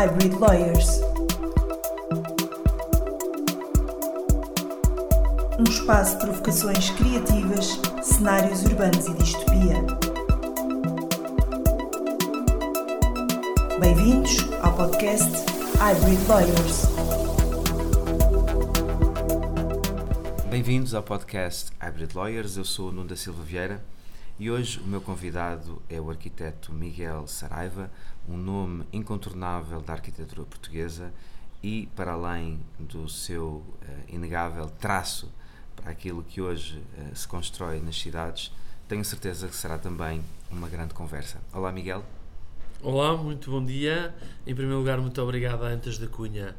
Hybrid Lawyers. Um espaço de provocações criativas, cenários urbanos e distopia. Bem-vindos ao podcast Hybrid Lawyers. Bem-vindos ao podcast Hybrid Lawyers. Eu sou o Nuno da Silva Vieira e hoje o meu convidado é o arquiteto Miguel Saraiva, um nome incontornável da arquitetura portuguesa e, para além do seu uh, inegável traço para aquilo que hoje uh, se constrói nas cidades, tenho certeza que será também uma grande conversa. Olá, Miguel. Olá, muito bom dia. Em primeiro lugar, muito obrigado a Antas da Cunha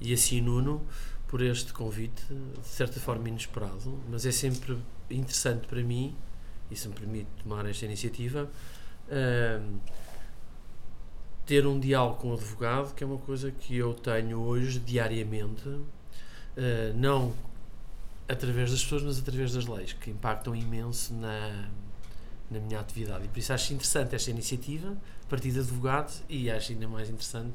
e assim Nuno por este convite, de certa forma inesperado, mas é sempre interessante para mim e se me permite tomar esta iniciativa, ter um diálogo com o advogado, que é uma coisa que eu tenho hoje diariamente, uh, não através das pessoas, mas através das leis, que impactam imenso na, na minha atividade. E por isso acho interessante esta iniciativa, a partir de advogados, e acho ainda mais interessante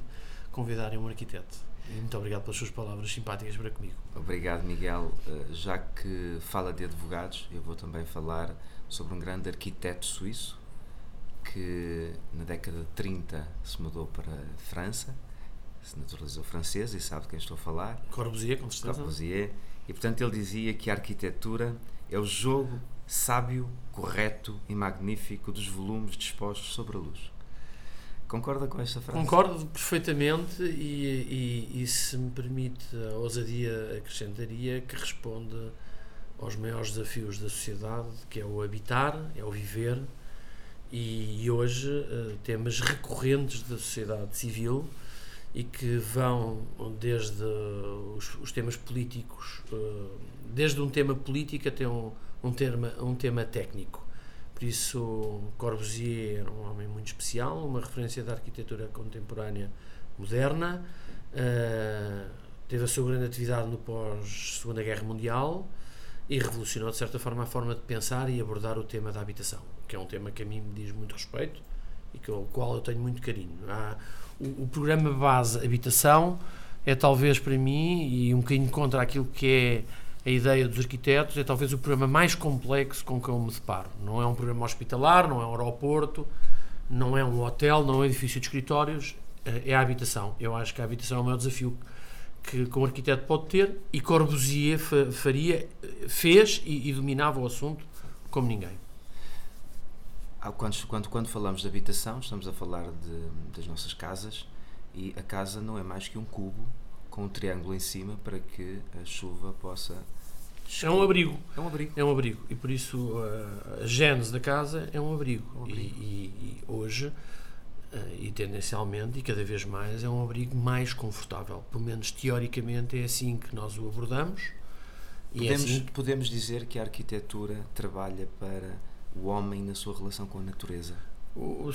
convidarem um arquiteto. Muito obrigado pelas suas palavras simpáticas para comigo. Obrigado, Miguel. Eh, já que fala de advogados, eu vou também falar sobre um grande arquiteto suíço que na década de 30 se mudou para a França, se naturalizou francês e sabe de quem estou a falar. Corbusier, com certeza. Corbusier. E portanto ele dizia que a arquitetura é o jogo sábio, correto e magnífico dos volumes dispostos sobre a luz. Concorda com esta frase? Concordo perfeitamente e, e, e se me permite a ousadia acrescentaria que responde aos maiores desafios da sociedade, que é o habitar, é o viver, e, e hoje uh, temas recorrentes da sociedade civil e que vão desde os, os temas políticos, uh, desde um tema político até um, um, tema, um tema técnico. Por isso, Corbusier era um homem muito especial, uma referência da arquitetura contemporânea moderna, uh, teve a sua grande atividade no pós-Segunda Guerra Mundial, e revolucionou de certa forma a forma de pensar e abordar o tema da habitação, que é um tema que a mim me diz muito respeito e com o qual eu tenho muito carinho. Há, o, o, programa base habitação é talvez para mim e um bocadinho contra aquilo que é a ideia dos arquitetos, é talvez o programa mais complexo com que eu me deparo. Não é um programa hospitalar, não é um aeroporto, não é um hotel, não é um edifício de escritórios, eh, é a habitação. Eu acho que a habitação é o maior desafio que, um arquiteto pode ter e Corbusier faria, fez e, e dominava o assunto como ninguém. Quando, quando, quando falamos de habitação, estamos a falar de, das nossas casas e a casa não é mais que um cubo com um triângulo em cima para que a chuva possa. É um abrigo. É um abrigo. É um abrigo. E por isso a, a gênese da casa é um abrigo. Um abrigo. E, e, e hoje Uh, e tendencialmente e cada vez mais é um abrigo mais confortável. Pelo menos teoricamente é assim que nós o abordamos. É podemos, é assim... podemos dizer que a arquitetura trabalha para o homem na sua relação com a natureza? O,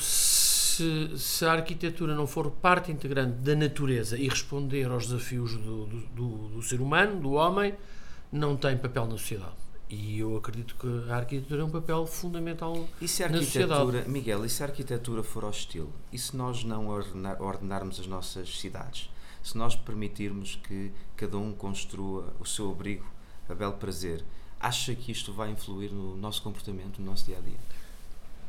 se, se, a arquitetura não for parte integrante da natureza e responder aos desafios do, do, do, do ser humano, do homem, não tem papel na sociedade. E eu acredito que a arquitetura é um papel fundamental e se a arquitetura, Miguel, e se a arquitetura for hostil? E se nós não ordenar, ordenarmos as nossas cidades? Se nós permitirmos que cada um construa o seu abrigo a belo prazer, acha que isto vai influir no nosso comportamento, no nosso dia a dia?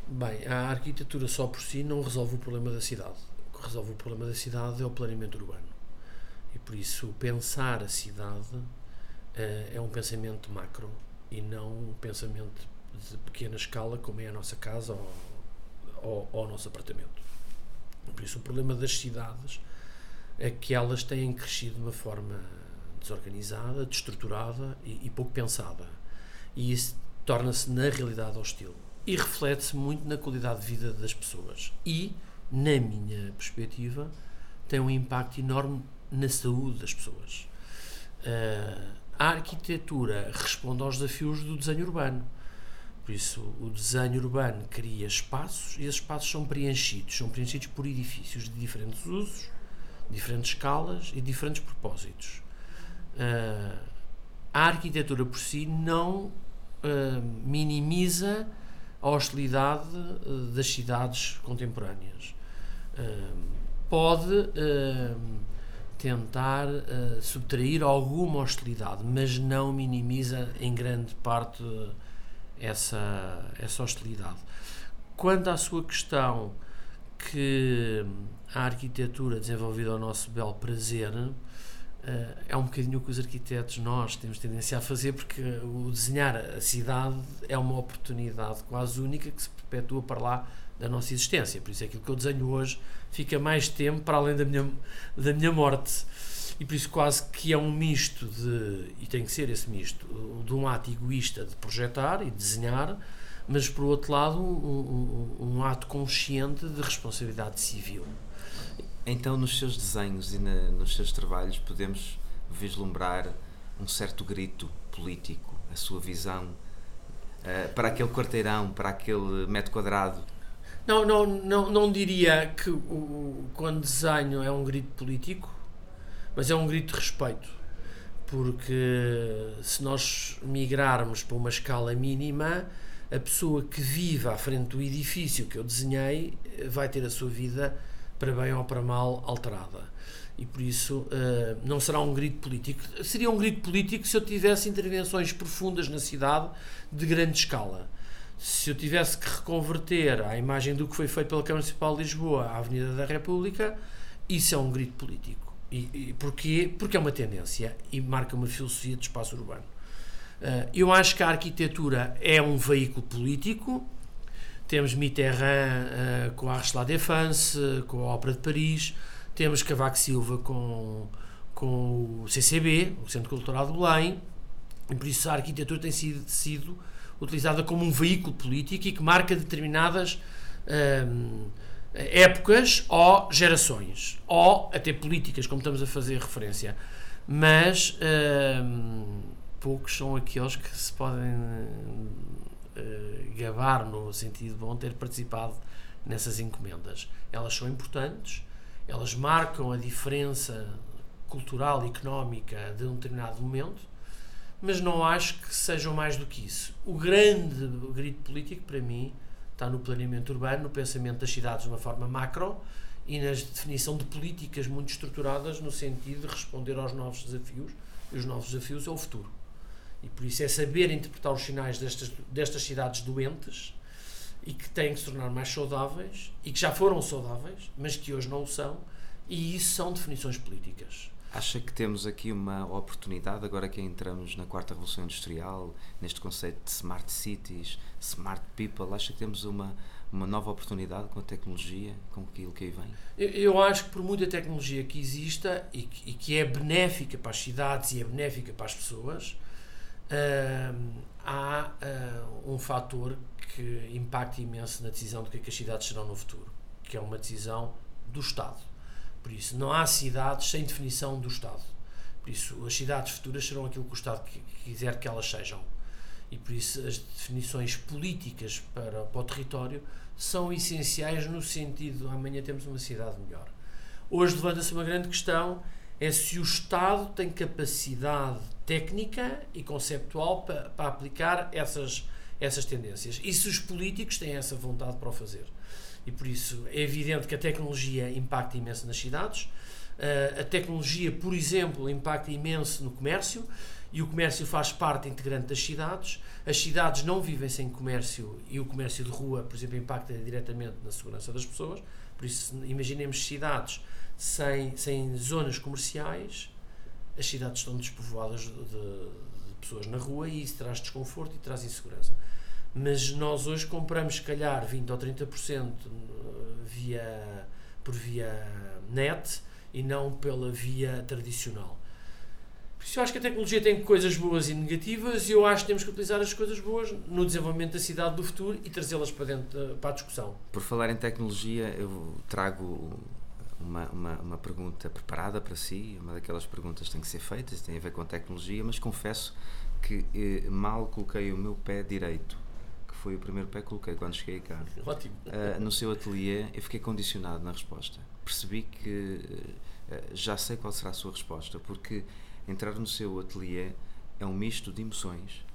Bem, a arquitetura só por si não resolve o problema da cidade. O que resolve o problema da cidade é o planeamento urbano. E por isso, pensar a cidade uh, é um pensamento macro e não um pensamento de pequena escala como é a nossa casa ou, ou, ou o nosso apartamento. Por isso, o problema das cidades é que elas têm crescido de uma forma desorganizada, destruturada e, e pouco pensada. E isso torna-se, na realidade, hostil. E reflete-se muito na qualidade de vida das pessoas. E, na minha perspectiva, tem um impacto enorme na saúde das pessoas. Uh, a arquitetura responde aos desafios do desenho urbano. Por isso, o desenho urbano cria espaços e esses espaços são preenchidos. São preenchidos por edifícios de diferentes usos, diferentes escalas e diferentes propósitos. Uh, a arquitetura por si não uh, minimiza a hostilidade uh, das cidades contemporâneas. pode uh, tentar uh, subtrair alguma hostilidade, mas não minimiza em grande parte essa, essa hostilidade. Quanto à sua questão que a arquitetura desenvolvida ao nosso belo prazer uh, é um bocadinho o que os arquitetos nós temos tendência a fazer porque o desenhar a cidade é uma oportunidade quase única que se perpetua para lá da nossa existência. Por isso é aquilo que eu desenho hoje fica mais tempo para além da minha, da minha morte. E por isso quase que é um misto de, e tem que ser esse misto, de um ato egoísta de projetar e desenhar, mas por outro lado um, um, um ato consciente de responsabilidade civil. Então nos seus desenhos e na, nos seus trabalhos podemos vislumbrar um certo grito político, a sua visão uh, para aquele quarteirão, para aquele metro quadrado não, não, não, não diria que o, quando desenho é um grito político, mas é um grito de respeito. Porque se nós migrarmos para uma escala mínima, a pessoa que vive à frente do edifício que eu desenhei vai ter a sua vida, para bem ou para mal, alterada. E por isso uh, não será um grito político. Seria um grito político se eu tivesse intervenções profundas na cidade de grande escala se eu tivesse que reconverter a imagem do que foi feito pela Câmara Municipal de Lisboa à Avenida da República, isso é um grito político. E, e porquê? Porque é uma tendência e marca uma filosofia de espaço urbano. Uh, eu acho que a arquitetura é um veículo político. Temos Mitterrand uh, com a Arche la Défense, com a Ópera de Paris, temos Cavaco Silva com, com o CCB, o Centro Cultural de Belém, e por isso a arquitetura tem sido, sido utilizada como um veículo político e que marca determinadas hum, épocas ou gerações, ou até políticas, como estamos a fazer referência. Mas hum, poucos são aqueles que se podem uh, gabar, no sentido bom, ter participado nessas encomendas. Elas são importantes, elas marcam a diferença cultural e económica de um determinado momento mas não acho que sejam mais do que isso. O grande grito político, para mim, está no planeamento urbano, no pensamento das cidades de uma forma macro e na definição de políticas muito estruturadas no sentido de responder aos novos desafios, e os novos desafios é o futuro. E por isso é saber interpretar os sinais destas, destas cidades doentes e que têm que se tornar mais saudáveis e que já foram saudáveis, mas que hoje não o são, e isso são definições políticas. Acha que temos aqui uma oportunidade, agora que entramos na quarta revolução industrial, neste conceito de smart cities, smart people, acha que temos uma, uma nova oportunidade com a tecnologia, com aquilo que aí vem? Eu, eu acho que por muita tecnologia que exista e que, e que, é benéfica para as cidades e é benéfica para as pessoas, uh, há uh, um fator que impacta imenso na decisão do que, é que as cidades serão no futuro, que é uma decisão do Estado por isso, não há cidades sem definição do Estado. Por isso, as cidades futuras serão aquilo que o Estado quiser que elas sejam. E por isso, as definições políticas para, para o território são essenciais no sentido de amanhã temos uma cidade melhor. Hoje levanta-se uma grande questão: é se o Estado tem capacidade técnica e conceptual para, para aplicar essas, essas tendências. E se os políticos têm essa vontade para o fazer e por isso é evidente que a tecnologia impacta imenso nas cidades. Uh, a tecnologia, por exemplo, impacta imenso no comércio e o comércio faz parte integrante das cidades. As cidades não vivem sem comércio e o comércio de rua, por exemplo, impacta diretamente na segurança das pessoas. Por isso, imaginemos cidades sem, sem zonas comerciais, as cidades estão despovoadas de, de, pessoas na rua e isso traz desconforto e traz insegurança mas nós hoje compramos se calhar 20 ou 30% via, por via net e não pela via tradicional. Por isso eu acho que a tecnologia tem coisas boas e negativas e eu acho que temos que utilizar as coisas boas no desenvolvimento da cidade do futuro e trazê-las para dentro para a discussão. Por falar em tecnologia, eu trago uma, uma, uma, pergunta preparada para si, uma daquelas perguntas que tem que ser feitas, tem a ver com a tecnologia, mas confesso que eh, mal coloquei o meu pé direito foi o primeiro pé que coloquei quando cheguei cá. Ótimo. Uh, no seu ateliê, eu fiquei condicionado na resposta. Percebi que uh, já sei qual será a sua resposta, porque entrar no seu ateliê é um misto de emoções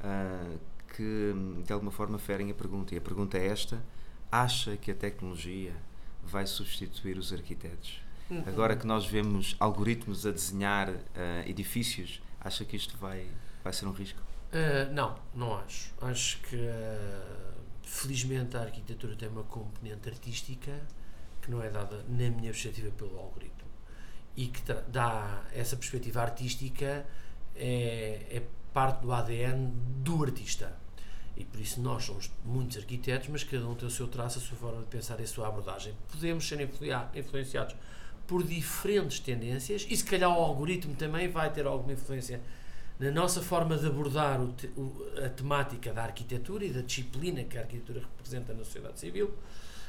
uh, que de alguma forma ferem a pergunta. E a pergunta é esta: acha que a tecnologia vai substituir os arquitetos? Uhum. Agora que nós vemos algoritmos a desenhar uh, edifícios, acha que isto vai, vai ser um risco? Uh, não, não acho. Acho que uh, felizmente a arquitetura tem uma componente artística que não é dada, na minha perspectiva, pelo algoritmo. E que dá essa perspectiva artística é, é parte do ADN do artista. E por isso nós somos muitos arquitetos, mas cada um tem o seu traço, a sua forma de pensar e a sua abordagem. Podemos ser influenciados por diferentes tendências e se calhar o algoritmo também vai ter alguma influência na nossa forma de abordar o te, o, a temática da arquitetura e da disciplina que a arquitetura representa na sociedade civil.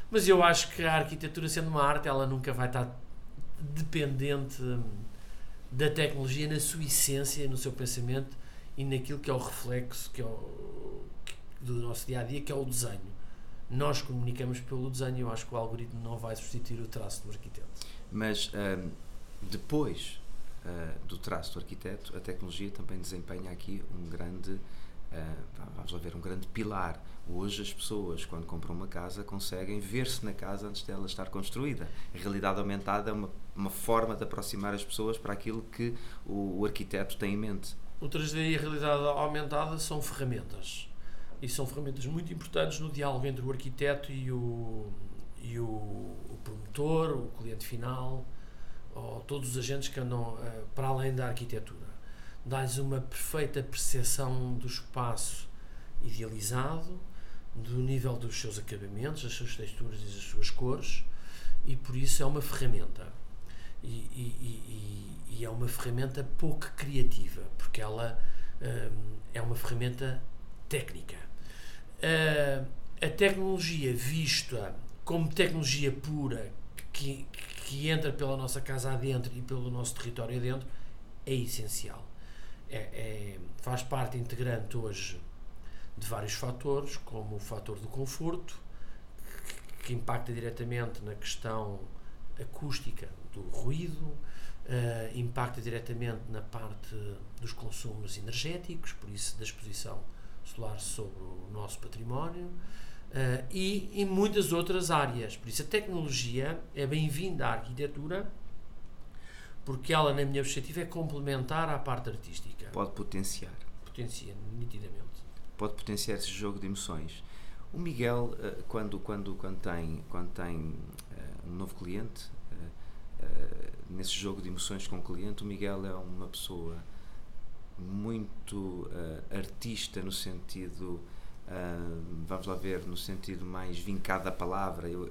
Mas eu acho que a arquitetura, sendo uma arte, ela nunca vai estar dependente hum, da tecnologia na sua essência, no seu pensamento e naquilo que é o reflexo que é o, do nosso dia a dia, que é o desenho. Nós comunicamos pelo desenho, eu acho que o algoritmo não vai substituir o traço do arquiteto. Mas um, depois uh, do traço do arquiteto, a tecnologia também desempenha aqui um grande, uh, vamos lá ver, um grande pilar. Hoje as pessoas, quando compram uma casa, conseguem ver-se na casa antes dela estar construída. A realidade aumentada é uma, uma forma de aproximar as pessoas para aquilo que o, o arquiteto tem em mente. O 3D e a realidade aumentada são ferramentas. E são ferramentas muito importantes no diálogo entre o arquiteto e o, e o, o promotor, o cliente final, ou todos os agentes que andam uh, para além da arquitetura. Dá-lhes uma perfeita percepção do espaço idealizado, do nível dos seus acabamentos, das suas texturas e das suas cores, e por isso é uma ferramenta. E, e, e, e é uma ferramenta pouco criativa, porque ela um, é uma ferramenta técnica. Uh, a tecnologia vista como tecnologia pura, que, que entra pela nossa casa adentro e pelo nosso território adentro, é essencial. É, é, faz parte integrante hoje de vários fatores, como o fator do conforto, que, que impacta diretamente na questão acústica do ruído, uh, impacta diretamente na parte dos consumos energéticos, por isso da exposição solar sobre o nosso património, uh, e em muitas outras áreas. Por isso a tecnologia é bem-vinda à arquitetura, porque ela, na minha perspectiva, é complementar à parte artística. Pode potenciar. Potencia, nitidamente. Pode potenciar esse jogo de emoções. O Miguel, eh, quando, quando, quando tem, quando tem um novo cliente, nesse jogo de emoções com o cliente, o Miguel é uma pessoa muito uh, artista no sentido Uh, vamos lá ver, no sentido mais vincado da palavra. Eu,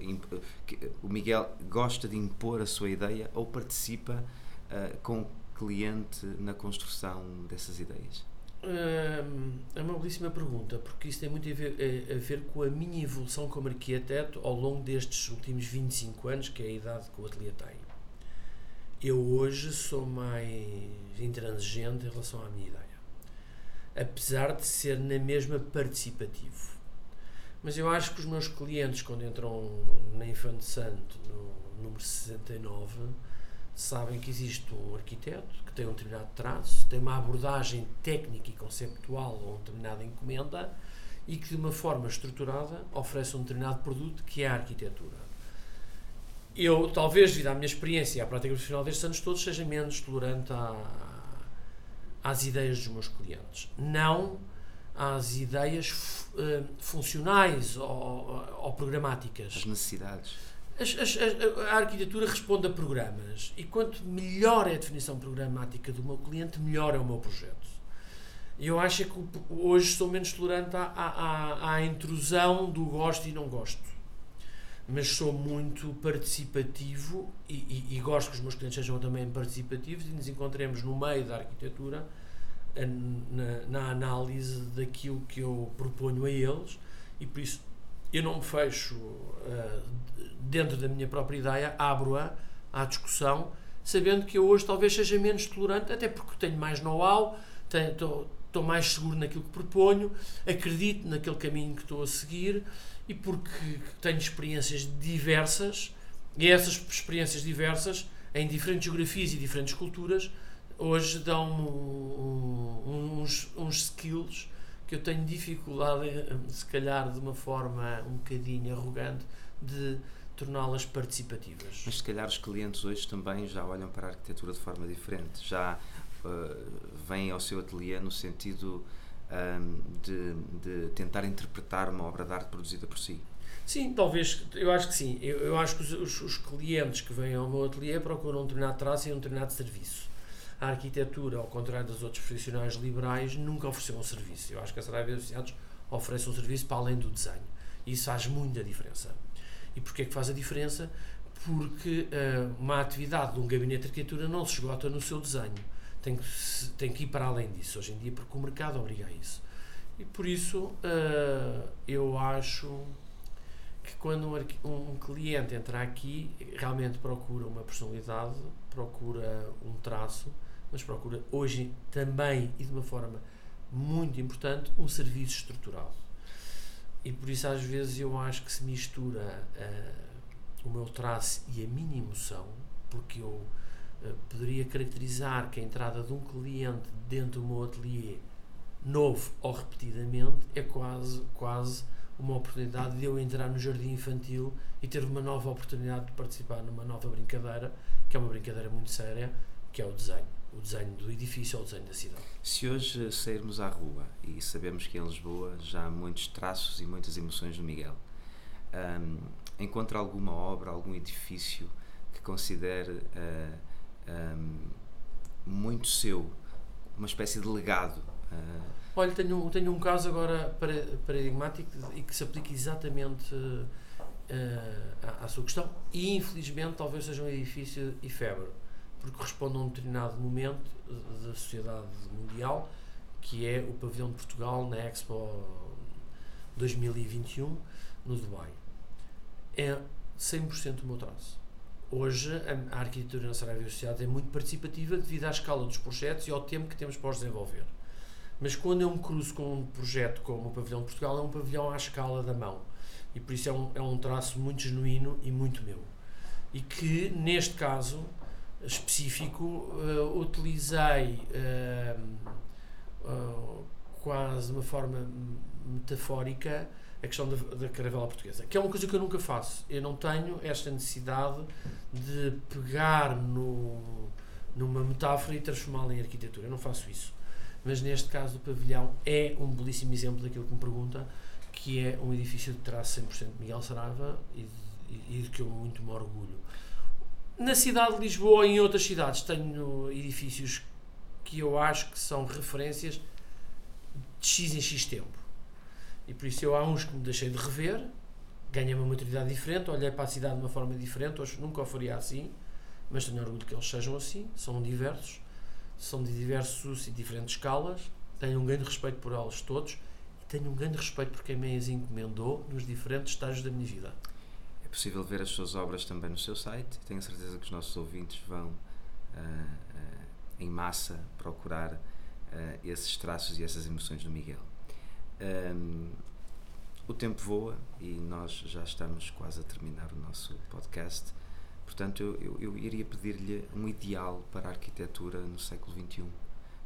o Miguel gosta de impor a sua ideia ou participa uh, com o cliente na construção dessas ideias? É uma belíssima pergunta, porque isso tem muito a ver, a ver, com a minha evolução como arquiteto ao longo destes últimos 25 anos, que é a idade que o ateliê tem. Eu hoje sou mais intransigente em relação à minha ideia, apesar de ser na mesma participativo. Mas eu acho que os meus clientes, quando entram na Infante Santo, no número 69, sabem que existe um arquiteto que tem um determinado traço, tem uma abordagem técnica e conceptual ou uma determinada encomenda e que de uma forma estruturada oferece um determinado produto que é a arquitetura eu, talvez, devido à minha experiência e à prática profissional destes anos todos, seja menos tolerante à, às ideias dos meus clientes. Não às ideias uh, funcionais ou, ou, programáticas. As necessidades. As, as, a, a arquitetura responde a programas e quanto melhor é a definição programática do meu cliente, melhor é o meu projeto. Eu acho que hoje sou menos tolerante à, à, à intrusão do gosto e não gosto mas sou muito participativo e, e, e, gosto que os meus clientes sejam também participativos e nos encontremos no meio da arquitetura na, na análise daquilo que eu proponho a eles e por isso eu não me fecho uh, dentro da minha própria ideia, abro-a à discussão, sabendo que eu hoje talvez seja menos tolerante, até porque tenho mais know-how, estou mais seguro naquilo que proponho, acredito naquele caminho que estou a seguir e porque tenho experiências diversas e essas experiências diversas em diferentes geografias e diferentes culturas hoje dão-me uns, uns skills que eu tenho dificuldade, se calhar de uma forma um bocadinho arrogante, de torná-las participativas. Mas se calhar os clientes hoje também já olham para a arquitetura de forma diferente, já vêm ao seu ateliê no sentido de, de, tentar interpretar uma obra de arte produzida por si. Sim, talvez, eu acho que sim. Eu, eu acho que os, os, clientes que vêm ao meu ateliê procuram um determinado traço e um determinado serviço. A arquitetura, ao contrário dos outros profissionais liberais, nunca ofereceu um serviço. Eu acho que a Saraiva Associados oferece um serviço para além do desenho. Isso faz muita diferença. E porquê é que faz a diferença? Porque uh, uma atividade de um gabinete de arquitetura não se esgota no seu desenho. Tem que, tem que ir para além disso hoje em dia, porque o mercado obriga a isso. E por isso uh, eu acho que quando um, um, cliente entra aqui, realmente procura uma personalidade, procura um traço, mas procura hoje também e de uma forma muito importante um serviço estruturado. E por isso às vezes eu acho que se mistura uh, o meu traço e a minha emoção, porque eu poderia caracterizar que a entrada de um cliente dentro do meu ateliê novo ou repetidamente é quase, quase uma oportunidade de eu entrar no jardim infantil e ter uma nova oportunidade de participar numa nova brincadeira, que é uma brincadeira muito séria, que é o desenho. O desenho do edifício ou o desenho da cidade. Se hoje sairmos à rua e sabemos que em Lisboa já há muitos traços e muitas emoções do Miguel, um, encontra alguma obra, algum edifício que considere uh, um, muito seu, uma espécie de legado? Uh, Olha, tenho, tenho um caso agora paradigmático e que se aplica exatamente uh, à, à, sua questão e infelizmente talvez seja um edifício efêmero, porque responde a um determinado momento da sociedade mundial que é o pavilhão de Portugal na Expo 2021 no Dubai. É 100% o meu traço. Hoje a, a arquitetura na Saraiva Associada é muito participativa devido à escala dos projetos e ao tempo que temos para os desenvolver. Mas quando eu me cruzo com um projeto como o Pavilhão de Portugal, é um pavilhão à escala da mão. E por isso é um, é um traço muito genuíno e muito meu. E que, neste caso específico, uh, utilizei uh, uh, quase de uma forma metafórica a questão da, da caravela portuguesa, que é uma coisa que eu nunca faço. Eu não tenho esta necessidade de pegar no, numa metáfora e transformá-la em arquitetura. Eu não faço isso mas neste caso do pavilhão é um belíssimo exemplo daquilo que me pergunta, que é um edifício de traço 100% de Miguel Saraiva e, e, e de que eu muito me orgulho. Na cidade de Lisboa e em outras cidades tenho edifícios que eu acho que são referências de X em X tempo. E por isso eu há uns que me deixei de rever, ganhei uma maturidade diferente, olhei para a cidade de uma forma diferente, hoje nunca o faria assim, mas tenho orgulho que eles sejam assim, são diversos são de diversos e diferentes escalas, tenho um grande respeito por elas todos e tenho um grande respeito por quem me as encomendou nos diferentes estágios da minha vida. É possível ver as suas obras também no seu site tenho certeza que os nossos ouvintes vão uh, uh, em massa procurar uh, esses traços e essas emoções do Miguel. Um, o tempo voa e nós já estamos quase a terminar o nosso podcast. Portanto, eu, eu, eu iria pedir-lhe um ideal para a arquitetura no século XXI,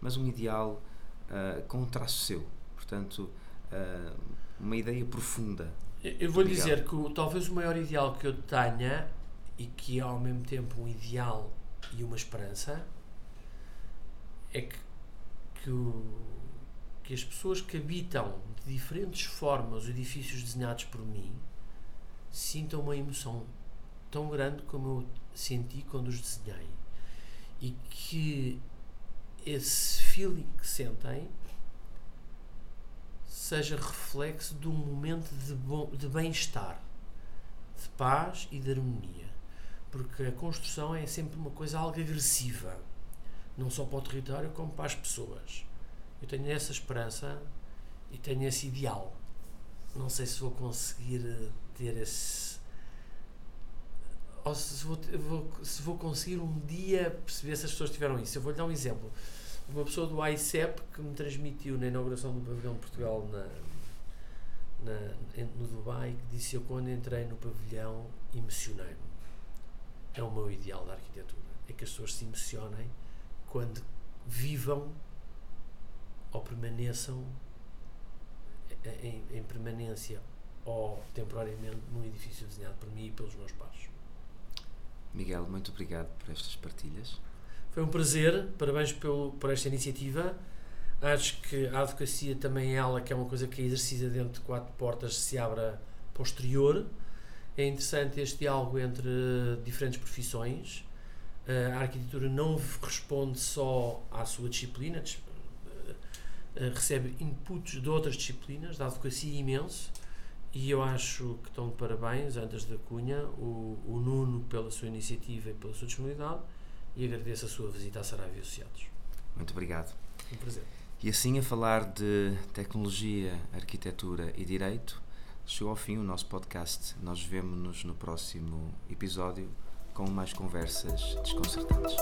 mas um ideal uh, com um traço seu. Portanto, uh, uma ideia profunda. Eu vou dizer que talvez o maior ideal que eu tenha e que é ao mesmo tempo um ideal e uma esperança é que, que, o, que as pessoas que habitam de diferentes formas os edifícios desenhados por mim sintam uma emoção tão grande como eu senti quando os desenhei. E que esse feeling que sentem seja reflexo de um momento de, de bem-estar, de paz e de harmonia. Porque a construção é sempre uma coisa algo agressiva, não só para o território, como para as pessoas. Eu tenho essa esperança e tenho esse ideal. Não sei se vou conseguir ter esse ou se vou, vou, se vou conseguir um dia perceber se as pessoas tiveram isso. Eu vou-lhe dar um exemplo. Uma pessoa do ICEP que me transmitiu na inauguração do pavilhão de Portugal na, na, no Dubai, que disse eu quando entrei no pavilhão emocionei-me. É o meu ideal da arquitetura. É que as pessoas se emocionem quando vivam ou permaneçam em, em permanência ou temporariamente num edifício desenhado por mim e pelos meus pares. Miguel, muito obrigado por estas partilhas. Foi um prazer, parabéns pelo, por esta iniciativa. Acho que a advocacia também é ela, que é uma coisa que é exercida dentro de quatro portas, se abra posterior. É interessante este diálogo entre diferentes profissões. A arquitetura não responde só à sua disciplina, recebe inputs de outras disciplinas, da advocacia imenso, e eu acho que estão de parabéns, antes da Cunha, o, o Nuno pela sua iniciativa e pela sua disponibilidade, e agradeço a sua visita à Saraiva Associados. Muito obrigado. Um prazer. E assim, a falar de tecnologia, arquitetura e direito, chegou ao fim o nosso podcast. Nós vemos-nos no próximo episódio com mais conversas desconcertantes.